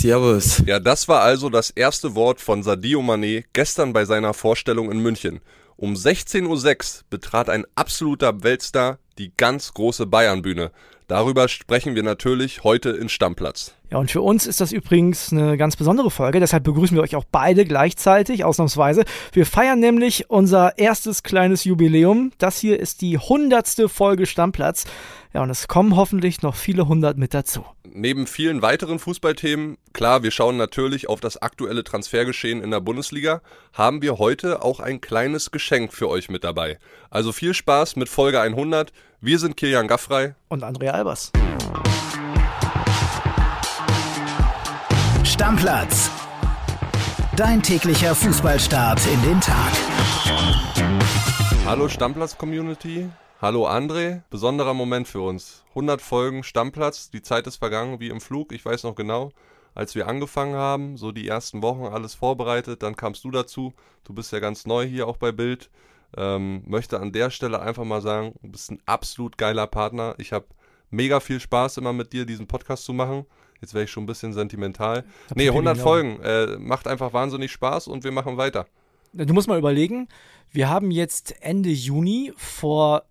Servus. Ja, das war also das erste Wort von Sadio Mané gestern bei seiner Vorstellung in München. Um 16.06 Uhr betrat ein absoluter Weltstar die ganz große Bayernbühne. Darüber sprechen wir natürlich heute in Stammplatz. Ja, und für uns ist das übrigens eine ganz besondere Folge, deshalb begrüßen wir euch auch beide gleichzeitig, ausnahmsweise. Wir feiern nämlich unser erstes kleines Jubiläum. Das hier ist die hundertste Folge Stammplatz. Ja, und es kommen hoffentlich noch viele hundert mit dazu. Neben vielen weiteren Fußballthemen, klar, wir schauen natürlich auf das aktuelle Transfergeschehen in der Bundesliga, haben wir heute auch ein kleines Geschenk für euch mit dabei. Also viel Spaß mit Folge 100. Wir sind Kilian Gaffrey und Andrea Albers. Stammplatz. Dein täglicher Fußballstart in den Tag. Hallo Stammplatz-Community. Hallo André. Besonderer Moment für uns. 100 Folgen Stammplatz. Die Zeit ist vergangen wie im Flug. Ich weiß noch genau, als wir angefangen haben, so die ersten Wochen alles vorbereitet. Dann kamst du dazu. Du bist ja ganz neu hier auch bei Bild. Ähm, möchte an der Stelle einfach mal sagen, du bist ein absolut geiler Partner. Ich habe mega viel Spaß immer mit dir diesen Podcast zu machen. Jetzt wäre ich schon ein bisschen sentimental. Hab nee, 100 Folgen. Äh, macht einfach wahnsinnig Spaß und wir machen weiter. Du musst mal überlegen, wir haben jetzt Ende Juni, vor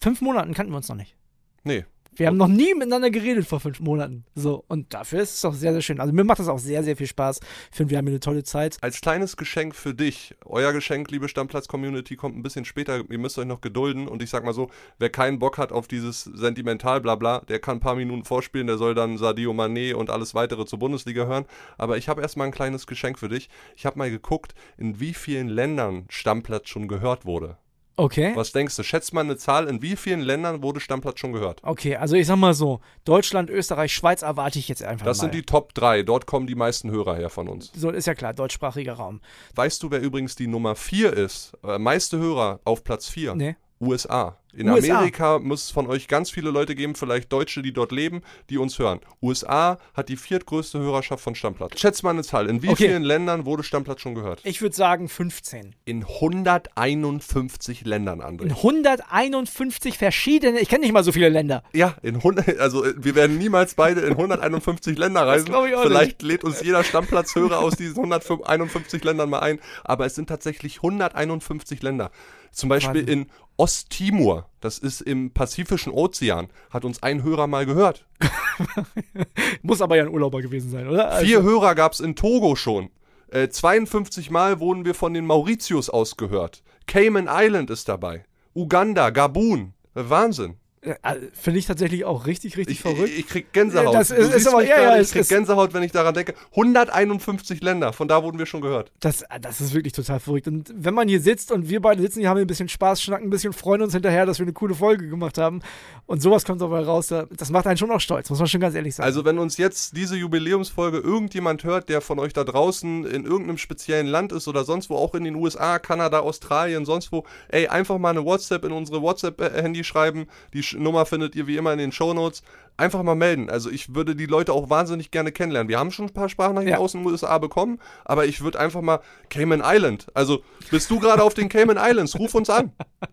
fünf Monaten kannten wir uns noch nicht. Nee, wir haben noch nie miteinander geredet vor fünf Monaten. So, und dafür ist es doch sehr, sehr schön. Also mir macht das auch sehr, sehr viel Spaß. Ich finde, wir haben hier eine tolle Zeit. Als kleines Geschenk für dich, euer Geschenk, liebe Stammplatz-Community, kommt ein bisschen später. Ihr müsst euch noch gedulden. Und ich sag mal so, wer keinen Bock hat auf dieses Sentimental, bla bla, der kann ein paar Minuten vorspielen. Der soll dann Sadio Mané und alles weitere zur Bundesliga hören. Aber ich habe erstmal ein kleines Geschenk für dich. Ich habe mal geguckt, in wie vielen Ländern Stammplatz schon gehört wurde. Okay. Was denkst du? Schätzt mal eine Zahl, in wie vielen Ländern wurde Stammplatz schon gehört? Okay, also ich sag mal so, Deutschland, Österreich, Schweiz erwarte ich jetzt einfach Das mal. sind die Top 3, dort kommen die meisten Hörer her von uns. So ist ja klar, deutschsprachiger Raum. Weißt du, wer übrigens die Nummer 4 ist? Äh, meiste Hörer auf Platz 4? Nee. USA. In USA. Amerika muss es von euch ganz viele Leute geben, vielleicht Deutsche, die dort leben, die uns hören. USA hat die viertgrößte Hörerschaft von Stammplatz. Schätzt mal eine Zahl. In wie Okay. vielen Ländern wurde Stammplatz schon gehört? Ich würde sagen 15. In 151 Ländern, André. In 151 verschiedene, ich kenne nicht mal so viele Länder. Ja, in 100, also äh, wir werden niemals beide in 151 Länder reisen. glaub ich auch Vielleicht lädt uns jeder Stammplatzhörer aus diesen 151 Ländern mal ein, aber es sind tatsächlich 151 Länder. Zum Beispiel Wahnsinn. in Osttimor, das ist im Pazifischen Ozean, hat uns ein Hörer mal gehört. Muss aber ja ein Urlauber gewesen sein, oder? Also, Vier Hörer gab es in Togo schon. Äh, 52 Mal wurden wir von den Mauritius ausgehört. Cayman Island ist dabei. Uganda, Gabun. Wahnsinn. Äh, Finde ich tatsächlich auch richtig, richtig Ich, verrückt. ich, ich krieg Gänsehaut. Das ist- ist aber- ja, ja, ich krieg ist- Gänsehaut, wenn ich daran denke. 151 Länder, von da wurden wir schon gehört. Das, das ist wirklich total verrückt. Und wenn man hier sitzt und wir beide sitzen hier, haben wir ein bisschen Spaß, schnacken ein bisschen, freuen uns hinterher, dass wir eine coole Folge gemacht haben. Und sowas kommt dabei raus. da- Das macht einen schon auch stolz, muss man schon ganz ehrlich sagen. Also wenn uns jetzt diese Jubiläumsfolge irgendjemand hört, der von euch da draußen in irgendeinem speziellen Land ist oder sonst wo, auch in den USA, Kanada, Australien, sonst wo, ey, einfach mal eine WhatsApp in unsere WhatsApp-Handy schreiben. Die Nummer findet ihr wie immer in den Shownotes. Einfach mal melden. Also ich würde die Leute auch wahnsinnig gerne kennenlernen. Wir haben schon ein paar Sprachnachrichten Ja. aus den USA bekommen, aber ich würde einfach mal Cayman Island. Also bist du gerade auf den Cayman Islands? Ruf uns an.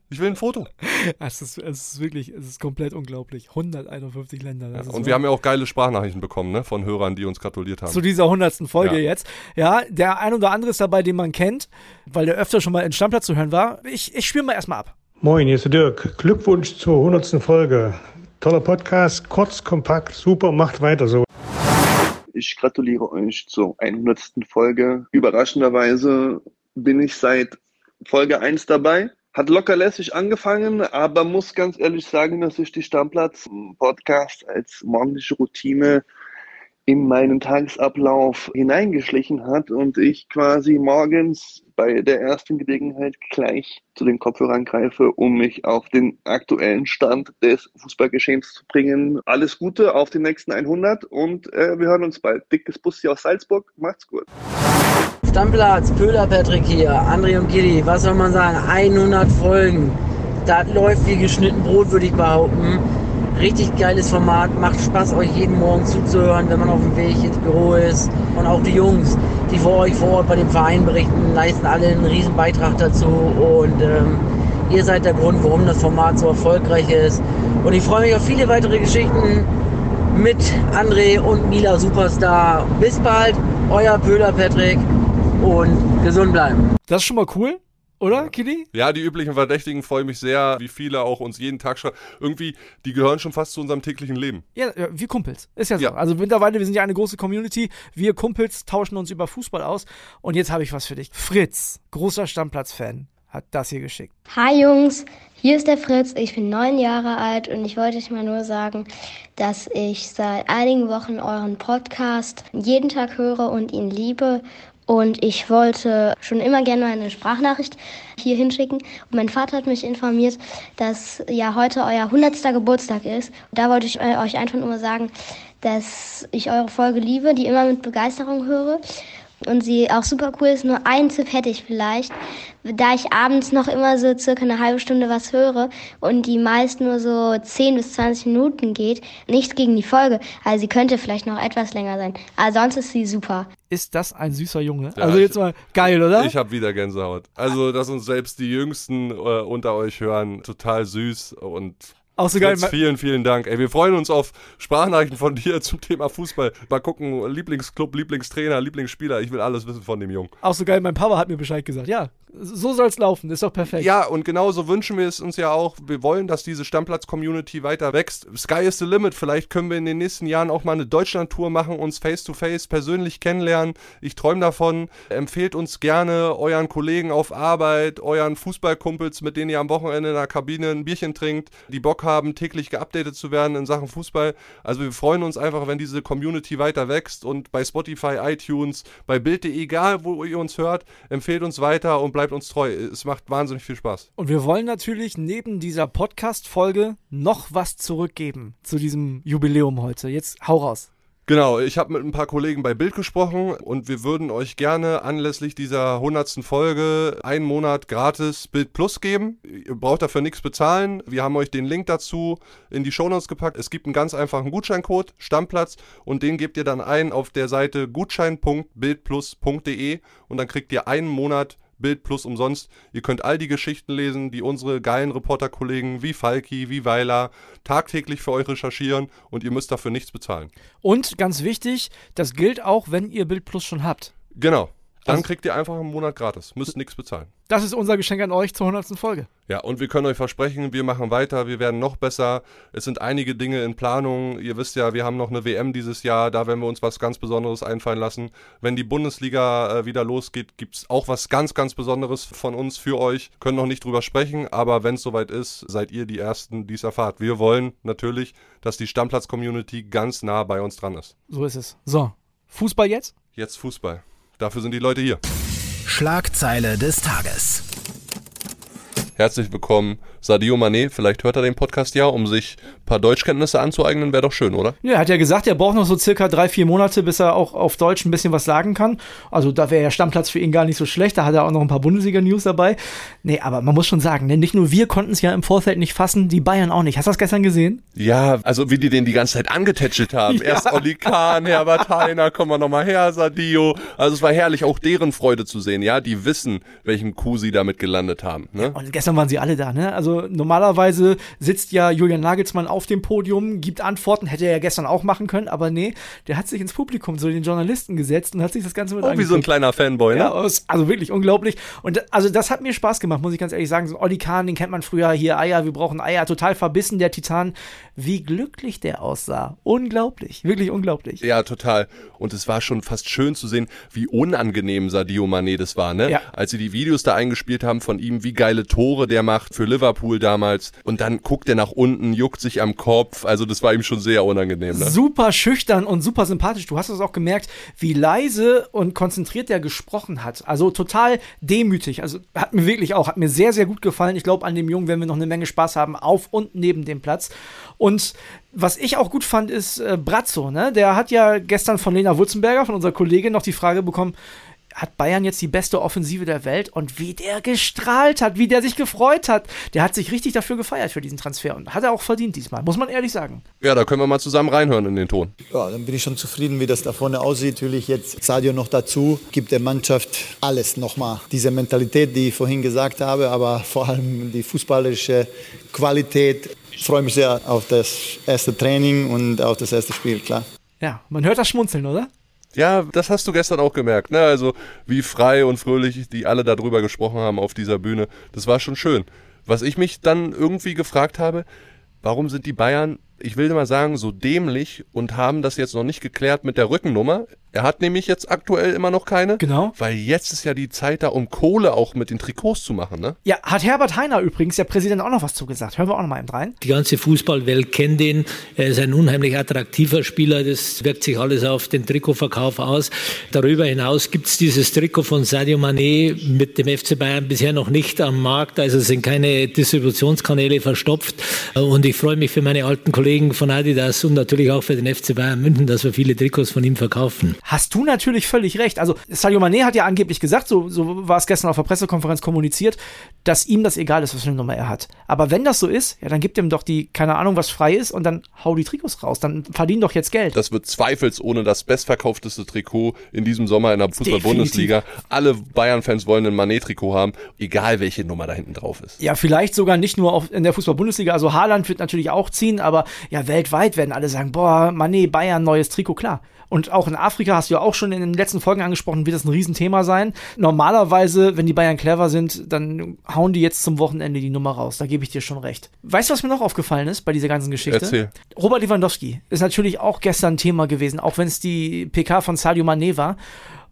Ich will ein Foto. es, ist, es ist wirklich, es ist komplett unglaublich. 151 Länder. Ist Und so- wir haben ja auch geile Sprachnachrichten bekommen, ne, von Hörern, die uns gratuliert haben. zu dieser hundertsten Folge Ja. jetzt. Ja, der ein oder andere ist dabei, den man kennt, weil der öfter schon mal in Stammplatz zu hören war. Ich, ich spiele mal erstmal ab. Moin, hier ist der Dirk. Glückwunsch zur 100. Folge. Toller Podcast, kurz, kompakt, super, macht weiter so. Ich gratuliere euch zur 100. Folge. Überraschenderweise bin ich seit Folge 1 dabei. Hat locker lässig angefangen, aber muss ganz ehrlich sagen, dass sich die Stammplatz-Podcast als morgendliche Routine in meinen Tagesablauf hineingeschlichen hat und ich quasi morgens bei der ersten Gelegenheit gleich zu den Kopfhörern greife, um mich auf den aktuellen Stand des Fußballgeschehens zu bringen. Alles Gute auf den nächsten 100 und äh, wir hören uns bald. Dickes Bussi aus Salzburg. Macht's gut. Stammplatz, Köhler Patrick hier, André und Gilly, was soll man sagen, 100 Folgen. Das läuft wie geschnitten Brot, würde ich behaupten. Richtig geiles Format, macht Spaß, euch jeden Morgen zuzuhören, wenn man auf dem Weg ins Büro ist. Und auch die Jungs, die vor euch vor Ort bei dem Verein berichten, leisten alle einen riesen Beitrag dazu. Und ähm, ihr seid der Grund, warum das Format so erfolgreich ist. Und ich freue mich auf viele weitere Geschichten mit André und Mila Superstar. Bis bald, euer Pöhler Patrick und gesund bleiben. Das ist schon mal cool. Oder, Kili? Ja, die üblichen Verdächtigen freuen mich sehr, wie viele auch uns jeden Tag schreiben. Irgendwie, die gehören schon fast zu unserem täglichen Leben. Ja, ja, wir Kumpels. Ist ja so. Ja. Also mittlerweile, wir sind ja eine große Community. Wir Kumpels tauschen uns über Fußball aus. Und jetzt habe ich was für dich. Fritz, großer Stammplatz-Fan, hat das hier geschickt. Hi Jungs, hier ist der Fritz. Ich bin neun Jahre alt und ich wollte euch mal nur sagen, dass ich seit einigen Wochen euren Podcast jeden Tag höre und ihn liebe. Und ich wollte schon immer gerne eine Sprachnachricht hier hinschicken. Und mein Vater hat mich informiert, dass ja heute euer 100. Geburtstag ist. Und da wollte ich euch einfach nur sagen, dass ich eure Folge liebe, die immer mit Begeisterung höre und sie auch super cool ist. Nur einen Tipp hätte ich vielleicht, da ich abends noch immer so circa eine halbe Stunde was höre und die meist nur so 10 bis 20 Minuten geht. Nichts gegen die Folge, also sie könnte vielleicht noch etwas länger sein. Aber sonst ist sie super. Ist das ein süßer Junge? Ja, also ich- jetzt mal geil, oder? Ich habe wieder Gänsehaut. Also, dass uns selbst die Jüngsten äh, unter euch hören, total süß und auch so geil. Fritz, vielen, vielen Dank. Ey, wir freuen uns auf Sprachnachrichten von dir zum Thema Fußball. Mal gucken, Lieblingsclub, Lieblingstrainer, Lieblingsspieler. Ich will alles wissen von dem Jungen. Auch so geil, mein Papa hat mir Bescheid gesagt. Ja, so soll's laufen. Ist doch perfekt. Ja, und genauso wünschen wir es uns ja auch. Wir wollen, dass diese Stammplatz-Community weiter wächst. Sky is the limit. Vielleicht können wir in den nächsten Jahren auch mal eine Deutschland-Tour machen, uns face-to-face persönlich kennenlernen. Ich träume davon. Empfehlt uns gerne euren Kollegen auf Arbeit, euren Fußballkumpels, mit denen ihr am Wochenende in der Kabine ein Bierchen trinkt, die Bock haben, täglich geupdatet zu werden in Sachen Fußball. Also wir freuen uns einfach, wenn diese Community weiter wächst und bei Spotify, iTunes, bei Bild.de, egal wo ihr uns hört, empfehlt uns weiter und bleibt uns treu. Es macht wahnsinnig viel Spaß. Und wir wollen natürlich neben dieser Podcast-Folge noch was zurückgeben zu diesem Jubiläum heute. Jetzt hau raus. Genau, ich habe mit ein paar Kollegen bei Bild gesprochen und wir würden euch gerne anlässlich dieser 100. Folge einen Monat gratis Bild Plus geben. Ihr braucht dafür nichts bezahlen. Wir haben euch den Link dazu in die Shownotes gepackt. Es gibt einen ganz einfachen Gutscheincode, Stammplatz, und den gebt ihr dann ein auf der Seite gutschein.bildplus.de und dann kriegt ihr einen Monat Bild Plus umsonst. Ihr könnt all die Geschichten lesen, die unsere geilen Reporterkollegen wie Falki, wie Weiler tagtäglich für euch recherchieren und ihr müsst dafür nichts bezahlen. Und ganz wichtig, das gilt auch, wenn ihr Bild Plus schon habt. Genau. Dann kriegt ihr einfach einen Monat gratis. Müsst nichts bezahlen. Das ist unser Geschenk an euch zur 100. Folge. Ja, und wir können euch versprechen, wir machen weiter, wir werden noch besser. Es sind einige Dinge in Planung. Ihr wisst ja, wir haben noch eine WM dieses Jahr, da werden wir uns was ganz Besonderes einfallen lassen. Wenn die Bundesliga äh, wieder losgeht, gibt's auch was ganz, ganz Besonderes von uns für euch. Können noch nicht drüber sprechen, aber wenn es soweit ist, seid ihr die Ersten, die es erfahrt. Wir wollen natürlich, dass die Stammplatz-Community ganz nah bei uns dran ist. So ist es. So, Fußball jetzt? Jetzt Fußball. Dafür sind die Leute hier. Schlagzeile des Tages. Herzlich willkommen, Sadio Mané. Vielleicht hört er den Podcast ja, um sich paar Deutschkenntnisse anzueignen. Wäre doch schön, oder? Ja, er hat ja gesagt, er braucht noch so circa drei, vier Monate, bis er auch auf Deutsch ein bisschen was sagen kann. Also da wäre ja Stammplatz für ihn gar nicht so schlecht. Da hat er auch noch ein paar Bundesliga-News dabei. Nee, aber man muss schon sagen, ne, nicht nur wir konnten es ja im Vorfeld nicht fassen, die Bayern auch nicht. Hast du das gestern gesehen? Ja, also wie die den die ganze Zeit angetätschelt haben. Erst Oli Kahn, Herbert Heiner, kommen wir nochmal her, Sadio. Also es war herrlich, auch deren Freude zu sehen. Ja, die wissen, welchen Coup sie damit gelandet haben. Ne? Und gestern waren sie alle da, ne? Also normalerweise sitzt ja Julian Nagelsmann auf dem Podium, gibt Antworten, hätte er ja gestern auch machen können, aber nee, der hat sich ins Publikum zu den Journalisten gesetzt und hat sich das Ganze mit Oh, wie so ein angeguckt. kleiner Fanboy, ne? Ja, also wirklich unglaublich. Und also das hat mir Spaß gemacht, muss ich ganz ehrlich sagen. So ein Olli Kahn, den kennt man früher hier, Eier, wir brauchen Eier, total verbissen, der Titan. Wie glücklich der aussah. Unglaublich, wirklich unglaublich. Ja, total. Und es war schon fast schön zu sehen, wie unangenehm Sadio Mané das war, ne? Ja. Als sie die Videos da eingespielt haben von ihm, wie geile Tore der macht für Liverpool damals. Und dann guckt er nach unten, juckt sich am Kopf. Also das war ihm schon sehr unangenehm, ne? Super schüchtern und super sympathisch. Du hast es auch gemerkt, wie leise und konzentriert der gesprochen hat. Also total demütig. Also hat mir wirklich auch, hat mir sehr, sehr gut gefallen. Ich glaube, an dem Jungen werden wir noch eine Menge Spaß haben, auf und neben dem Platz. Und was ich auch gut fand, ist äh, Brazzo, ne? Der hat ja gestern von Lena Wurzenberger, von unserer Kollegin, noch die Frage bekommen, hat Bayern jetzt die beste Offensive der Welt und wie der gestrahlt hat, wie der sich gefreut hat. Der hat sich richtig dafür gefeiert für diesen Transfer und hat er auch verdient diesmal, muss man ehrlich sagen. Ja, da können wir mal zusammen reinhören in den Ton. Ja, dann bin ich schon zufrieden, wie das da vorne aussieht. Natürlich jetzt Sadio noch dazu, gibt der Mannschaft alles nochmal. Diese Mentalität, die ich vorhin gesagt habe, aber vor allem die fußballerische Qualität. Ich freue mich sehr auf das erste Training und auf das erste Spiel, klar. Ja, man hört das Schmunzeln, oder? Ja, das hast du gestern auch gemerkt, ne? Also wie frei und fröhlich die alle darüber gesprochen haben auf dieser Bühne. Das war schon schön. Was ich mich dann irgendwie gefragt habe, warum sind die Bayern, ich will mal sagen, so dämlich und haben das jetzt noch nicht geklärt mit der Rückennummer? Er hat nämlich jetzt aktuell immer noch keine. Genau. Weil jetzt ist ja die Zeit da, um Kohle auch mit den Trikots zu machen, ne? Ja, hat Herbert Heiner übrigens, der Präsident, auch noch was zugesagt. Hören wir auch noch mal eben rein. Die ganze Fußballwelt kennt ihn. Er ist ein unheimlich attraktiver Spieler. Das wirkt sich alles auf den Trikotverkauf aus. Darüber hinaus gibt es dieses Trikot von Sadio Mané mit dem FC Bayern bisher noch nicht am Markt. Also sind keine Distributionskanäle verstopft. Und ich freue mich für meine alten Kollegen von Adidas und natürlich auch für den FC Bayern München, dass wir viele Trikots von ihm verkaufen hast du natürlich völlig recht. Also Sadio Mané hat ja angeblich gesagt, so, so war es gestern auf der Pressekonferenz kommuniziert, dass ihm das egal ist, was für eine Nummer er hat. Aber wenn das so ist, ja, dann gibt ihm doch die, keine Ahnung, was frei ist und dann hau die Trikots raus. Dann verdienen doch jetzt Geld. Das wird zweifelsohne das bestverkaufteste Trikot in diesem Sommer in der Fußball-Bundesliga. Alle Bayern-Fans wollen ein Mané-Trikot haben, egal welche Nummer da hinten drauf ist. Ja, vielleicht sogar nicht nur auf, in der Fußball-Bundesliga. Also Haaland wird natürlich auch ziehen, aber ja, weltweit werden alle sagen, boah, Mané, Bayern, neues Trikot, klar. Und auch in Afrika hast du ja auch schon in den letzten Folgen angesprochen, wird das ein Riesenthema sein. Normalerweise, wenn die Bayern clever sind, dann hauen die jetzt zum Wochenende die Nummer raus. Da gebe ich dir schon recht. Weißt du, was mir noch aufgefallen ist bei dieser ganzen Geschichte? Erzähl. Robert Lewandowski ist natürlich auch gestern Thema gewesen, auch wenn es die PK von Sadio Mané war.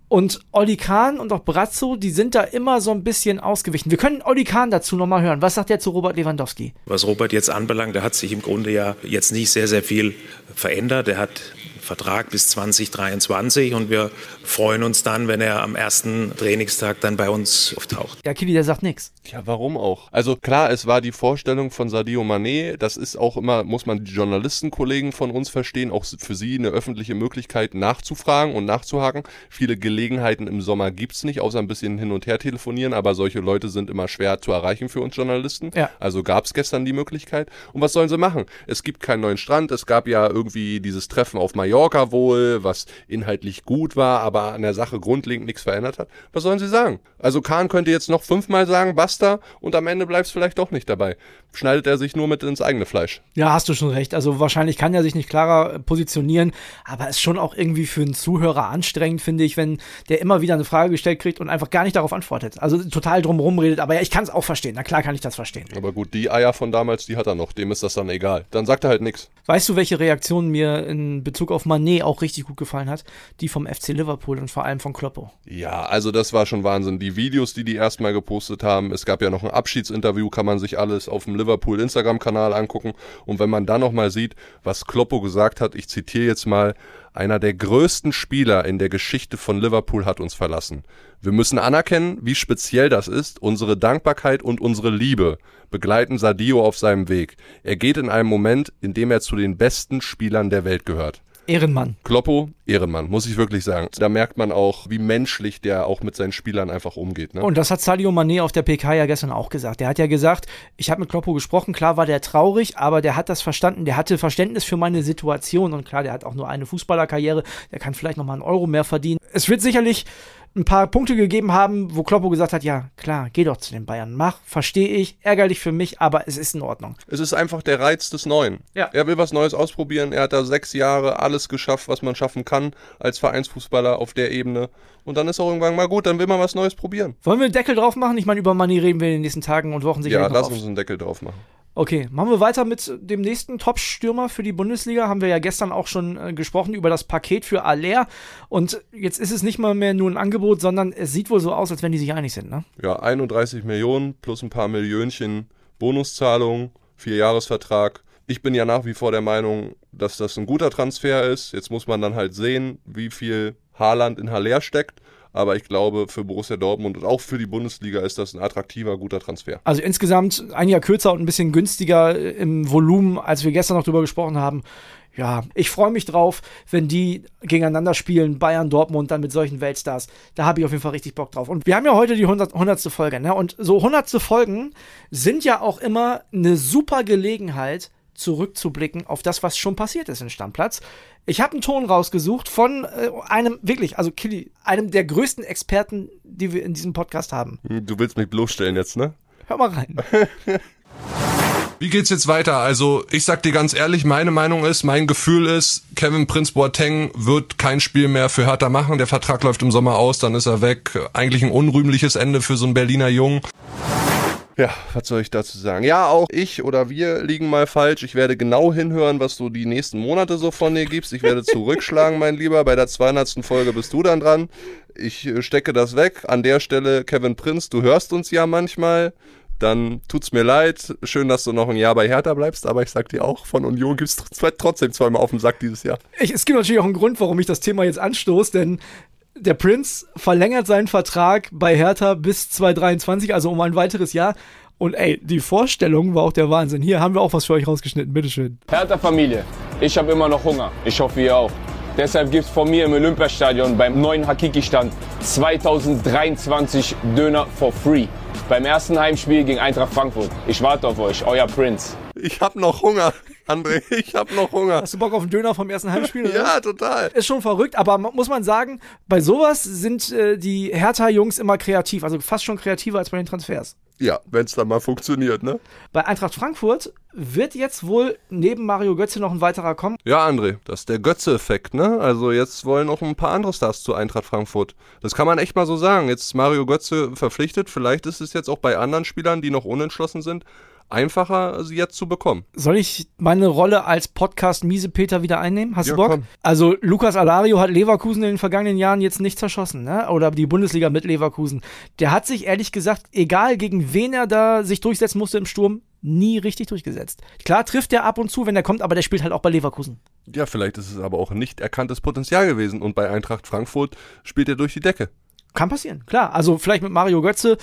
Und Olli Kahn und auch Brazzo, die sind da immer so ein bisschen ausgewichen. Wir können Olli Kahn dazu nochmal hören. Was sagt er zu Robert Lewandowski? Was Robert jetzt anbelangt, da hat sich im Grunde ja jetzt nicht sehr, sehr viel verändert. Er hat Vertrag bis 2023 und wir freuen uns dann, wenn er am ersten Trainingstag dann bei uns auftaucht. Ja, Kili, der sagt nichts. Ja, warum auch? Also klar, es war die Vorstellung von Sadio Mané, das ist auch immer, muss man die Journalistenkollegen von uns verstehen, auch für sie eine öffentliche Möglichkeit nachzufragen und nachzuhaken. Viele Gelegenheiten im Sommer gibt es nicht, außer ein bisschen hin und her telefonieren, aber solche Leute sind immer schwer zu erreichen für uns Journalisten. Ja. Also gab es gestern die Möglichkeit. Und was sollen sie machen? Es gibt keinen neuen Strand, es gab ja irgendwie dieses Treffen auf Mallorca Mallorca wohl, was inhaltlich gut war, aber an der Sache grundlegend nichts verändert hat. Was sollen sie sagen? Also Kahn könnte jetzt noch fünfmal sagen, basta, und am Ende bleibt es vielleicht doch nicht dabei. Schneidet er sich nur mit ins eigene Fleisch. Ja, hast du schon recht. Also wahrscheinlich kann er sich nicht klarer positionieren, aber ist schon auch irgendwie für einen Zuhörer anstrengend, finde ich, wenn der immer wieder eine Frage gestellt kriegt und einfach gar nicht darauf antwortet. Also total drumherum redet, aber ja, ich kann es auch verstehen. Na klar kann ich das verstehen. Aber gut, die Eier von damals, die hat er noch. Dem ist das dann egal. Dann sagt er halt nichts. Weißt du, welche Reaktion mir in Bezug auf Manet auch richtig gut gefallen hat? Die vom FC Liverpool und vor allem von Kloppo. Ja, also das war schon Wahnsinn. Die Videos, die die erstmal gepostet haben, es gab ja noch ein Abschiedsinterview, kann man sich alles auf dem Liverpool Instagram-Kanal angucken. Und wenn man dann nochmal sieht, was Kloppo gesagt hat, ich zitiere jetzt mal, einer der größten Spieler in der Geschichte von Liverpool hat uns verlassen. Wir müssen anerkennen, wie speziell das ist. Unsere Dankbarkeit und unsere Liebe begleiten Sadio auf seinem Weg. Er geht in einem Moment, in dem er zu den besten Spielern der Welt gehört. Ehrenmann. Kloppo, Ehrenmann, muss ich wirklich sagen. Da merkt man auch, wie menschlich der auch mit seinen Spielern einfach umgeht. Ne? Und das hat Sadio Mané auf der PK ja gestern auch gesagt. Der hat ja gesagt, ich habe mit Kloppo gesprochen, klar war der traurig, aber der hat das verstanden, der hatte Verständnis für meine Situation und klar, der hat auch nur eine Fußballerkarriere, der kann vielleicht nochmal einen Euro mehr verdienen. Es wird sicherlich ein paar Punkte gegeben haben, wo Kloppo gesagt hat, ja, klar, geh doch zu den Bayern, mach, verstehe ich, ärgerlich für mich, aber es ist in Ordnung. Es ist einfach der Reiz des Neuen. Ja. Er will was Neues ausprobieren, er hat da sechs Jahre alles geschafft, was man schaffen kann als Vereinsfußballer auf der Ebene und dann ist auch irgendwann mal gut, dann will man was Neues probieren. Wollen wir einen Deckel drauf machen? Ich meine, über Money reden wir in den nächsten Tagen und Wochen sicher Ja, lass uns einen Deckel drauf machen. Okay, machen wir weiter mit dem nächsten Top-Stürmer für die Bundesliga. Haben wir ja gestern auch schon äh, gesprochen über das Paket für Aller. Und jetzt ist es nicht mal mehr nur ein Angebot, sondern es sieht wohl so aus, als wenn die sich einig sind, ne? Ja, 31 Millionen plus ein paar Millionchen Bonuszahlung, Vierjahresvertrag. Ich bin ja nach wie vor der Meinung, dass das ein guter Transfer ist. Jetzt muss man dann halt sehen, wie viel Haaland in Haller steckt. Aber ich glaube, für Borussia Dortmund und auch für die Bundesliga ist das ein attraktiver, guter Transfer. Also insgesamt ein Jahr kürzer und ein bisschen günstiger im Volumen, als wir gestern noch drüber gesprochen haben. Ja, ich freue mich drauf, wenn die gegeneinander spielen, Bayern, Dortmund, dann mit solchen Weltstars. Da habe ich auf jeden Fall richtig Bock drauf. Und wir haben ja heute die 100, 100. Folge, ne? Und so 100. Folgen sind ja auch immer eine super Gelegenheit, zurückzublicken auf das, was schon passiert ist in Stammplatz. Ich habe einen Ton rausgesucht von äh, einem, wirklich, also Killy, einem der größten Experten, die wir in diesem Podcast haben. Du willst mich bloßstellen jetzt, ne? Hör mal rein. Wie geht's jetzt weiter? Also, ich sag dir ganz ehrlich, meine Meinung ist, mein Gefühl ist, Kevin Prince Boateng wird kein Spiel mehr für Hertha machen. Der Vertrag läuft im Sommer aus, dann ist er weg. Eigentlich ein unrühmliches Ende für so einen Berliner Jungen. Ja, was soll ich dazu sagen? Ja, auch ich oder wir liegen mal falsch. Ich werde genau hinhören, was du die nächsten Monate so von dir gibst. Ich werde zurückschlagen, mein Lieber. Bei der 200. Folge bist du dann dran. Ich äh, stecke das weg. An der Stelle, Kevin Prinz, du hörst uns ja manchmal dann tut's mir leid. Schön, dass du noch ein Jahr bei Hertha bleibst, aber ich sag dir auch, von Union gibt's trotzdem zweimal auf den Sack dieses Jahr. Ich, es gibt natürlich auch einen Grund, warum ich das Thema jetzt anstoße, denn der Prinz verlängert seinen Vertrag bei Hertha bis 2023, also um ein weiteres Jahr. Und ey, die Vorstellung war auch der Wahnsinn. Hier haben wir auch was für euch rausgeschnitten. Bitteschön. Hertha Familie, ich habe immer noch Hunger. Ich hoffe, ihr auch. Deshalb gibt es von mir im Olympiastadion beim neuen Hakiki-Stand 2023 Döner for free. Beim ersten Heimspiel gegen Eintracht Frankfurt. Ich warte auf euch, euer Prinz. Ich hab noch Hunger. André, ich hab noch Hunger. Hast du Bock auf einen Döner vom ersten Heimspiel? Oder? ja, total. Ist schon verrückt, aber muss man sagen, bei sowas sind äh, die Hertha-Jungs immer kreativ, also fast schon kreativer als bei den Transfers. Ja, wenn es dann mal funktioniert, ne? Bei Eintracht Frankfurt wird jetzt wohl neben Mario Götze noch ein weiterer kommen. Ja, André, das ist der Götze-Effekt, ne? Also jetzt wollen auch ein paar andere Stars zu Eintracht Frankfurt. Das kann man echt mal so sagen. Jetzt ist Mario Götze verpflichtet. Vielleicht ist es jetzt auch bei anderen Spielern, die noch unentschlossen sind, einfacher, sie jetzt zu bekommen. Soll ich meine Rolle als Podcast Miese Peter wieder einnehmen? Hast Ja, du Bock? komm. Also Lukas Alario hat Leverkusen in den vergangenen Jahren jetzt nicht zerschossen, ne? Oder die Bundesliga mit Leverkusen. Der hat sich ehrlich gesagt, egal gegen wen er da sich durchsetzen musste im Sturm, nie richtig durchgesetzt. Klar trifft er ab und zu, wenn er kommt, aber der spielt halt auch bei Leverkusen. Ja, vielleicht ist es aber auch nicht erkanntes Potenzial gewesen und bei Eintracht Frankfurt spielt er durch die Decke. Kann passieren, klar. Also vielleicht mit Mario Götze,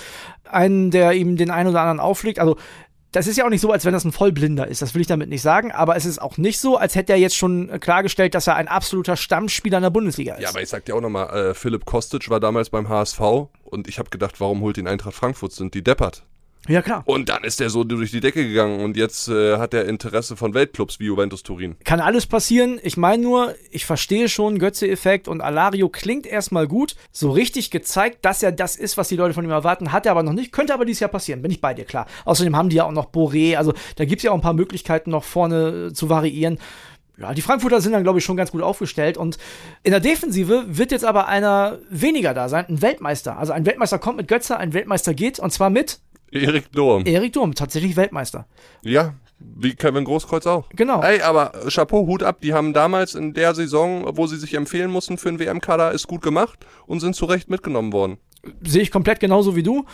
einen, der ihm den einen oder anderen auflegt. Also das ist ja auch nicht so, als wenn das ein Vollblinder ist. Das will ich damit nicht sagen. Aber es ist auch nicht so, als hätte er jetzt schon äh, klargestellt, dass er ein absoluter Stammspieler in der Bundesliga ist. Ja, aber ich sag dir auch nochmal, äh, Philipp Kostic war damals beim HSV und ich habe gedacht, warum holt ihn Eintracht Frankfurt? Sind die deppert? Ja, klar. Und dann ist er so durch die Decke gegangen und jetzt äh, hat er Interesse von Weltclubs wie Juventus Turin. Kann alles passieren. Ich meine nur, ich verstehe schon Götze-Effekt und Alario klingt erstmal gut. So richtig gezeigt, dass er das ist, was die Leute von ihm erwarten, hat er aber noch nicht. Könnte aber dieses Jahr passieren, bin ich bei dir, klar. Außerdem haben die ja auch noch Boré. Also da gibt es ja auch ein paar Möglichkeiten, noch vorne äh, zu variieren. Ja, die Frankfurter sind dann, glaube ich, schon ganz gut aufgestellt. Und in der Defensive wird jetzt aber einer weniger da sein, ein Weltmeister. Also ein Weltmeister kommt mit Götze, ein Weltmeister geht, und zwar mit Erik Durm. Erik Durm, tatsächlich Weltmeister. Ja, wie Kevin Großkreuz auch. Genau. Ey, aber Chapeau, Hut ab, die haben damals in der Saison, wo sie sich empfehlen mussten für einen WM-Kader, ist gut gemacht und sind zu Recht mitgenommen worden. Sehe ich komplett genauso wie du.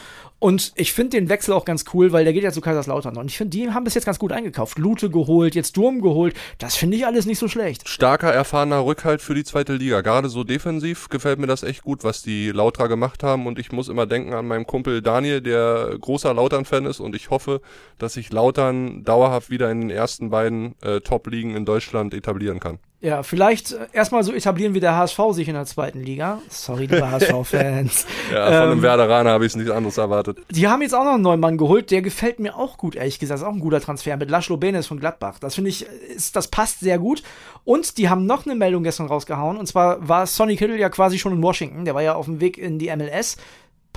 Und ich finde den Wechsel auch ganz cool, weil der geht ja zu Kaiserslautern. Und ich finde, die haben bis jetzt ganz gut eingekauft. Lute geholt, jetzt Durm geholt. Das finde ich alles nicht so schlecht. Starker, erfahrener Rückhalt für die zweite Liga. Gerade so defensiv gefällt mir das echt gut, was die Lautra gemacht haben. Und ich muss immer denken an meinen Kumpel Daniel, der großer Lautern-Fan ist. Und ich hoffe, dass sich Lautern dauerhaft wieder in den ersten beiden äh, Top-Ligen in Deutschland etablieren kann. Ja, vielleicht äh, erstmal so etablieren wie der HSV sich in der zweiten Liga. Sorry, liebe HSV-Fans. Ja, von einem Ähm, Werderaner habe ich nichts anderes erwartet. Die haben jetzt auch noch einen neuen Mann geholt, der gefällt mir auch gut, ehrlich gesagt. Ist auch ein guter Transfer mit Laszlo Benes von Gladbach. Das finde ich, ist, das passt sehr gut. Und die haben noch eine Meldung gestern rausgehauen. Und zwar war Sonny Kittle ja quasi schon in Washington. Der war ja auf dem Weg in die MLS.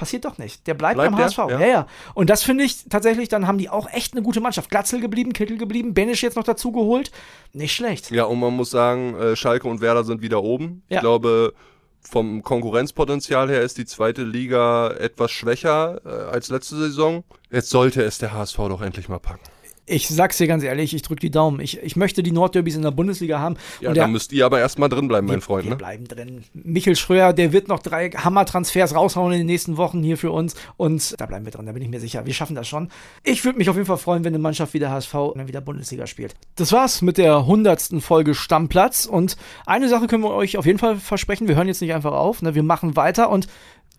Passiert doch nicht. Der bleibt, Bleibt beim der? HSV. Ja. Ja. ja, Und das finde ich tatsächlich, dann haben die auch echt eine gute Mannschaft. Glatzel geblieben, Kittel geblieben, Benisch jetzt noch dazu geholt. Nicht schlecht. Ja, und man muss sagen, äh, Schalke und Werder sind wieder oben. Ja. Ich glaube, vom Konkurrenzpotenzial her ist die zweite Liga etwas schwächer äh, als letzte Saison. Jetzt sollte es der HSV doch endlich mal packen. Ich sag's dir ganz ehrlich, ich drück die Daumen. Ich, ich möchte die Nordderbys in der Bundesliga haben. Ja, da müsst ihr aber erstmal drin bleiben, mein Freund. wir Ne? bleiben drin. Michel Schröer, der wird noch drei Hammer-Transfers raushauen in den nächsten Wochen hier für uns. Und da bleiben wir drin, da bin ich mir sicher. Wir schaffen das schon. Ich würde mich auf jeden Fall freuen, wenn eine Mannschaft wie der HSV dann wieder Bundesliga spielt. Das war's mit der hundertsten Folge Stammplatz. Und eine Sache können wir euch auf jeden Fall versprechen. Wir hören jetzt nicht einfach auf. Ne? Wir machen weiter und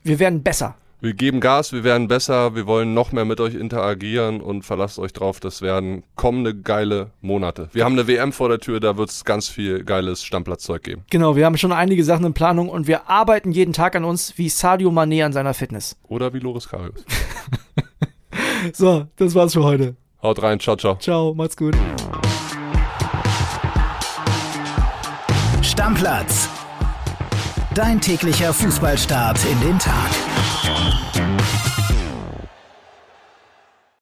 wir werden besser. Wir geben Gas, wir werden besser, wir wollen noch mehr mit euch interagieren und verlasst euch drauf, das werden kommende geile Monate. Wir haben eine WM vor der Tür, da wird es ganz viel geiles Stammplatzeug geben. Genau, wir haben schon einige Sachen in Planung und wir arbeiten jeden Tag an uns wie Sadio Mané an seiner Fitness. Oder wie Loris Karius. So, das war's für heute. Haut rein, ciao, ciao. Ciao, macht's gut. Stammplatz. Dein täglicher Fußballstart in den Tag. Thank you.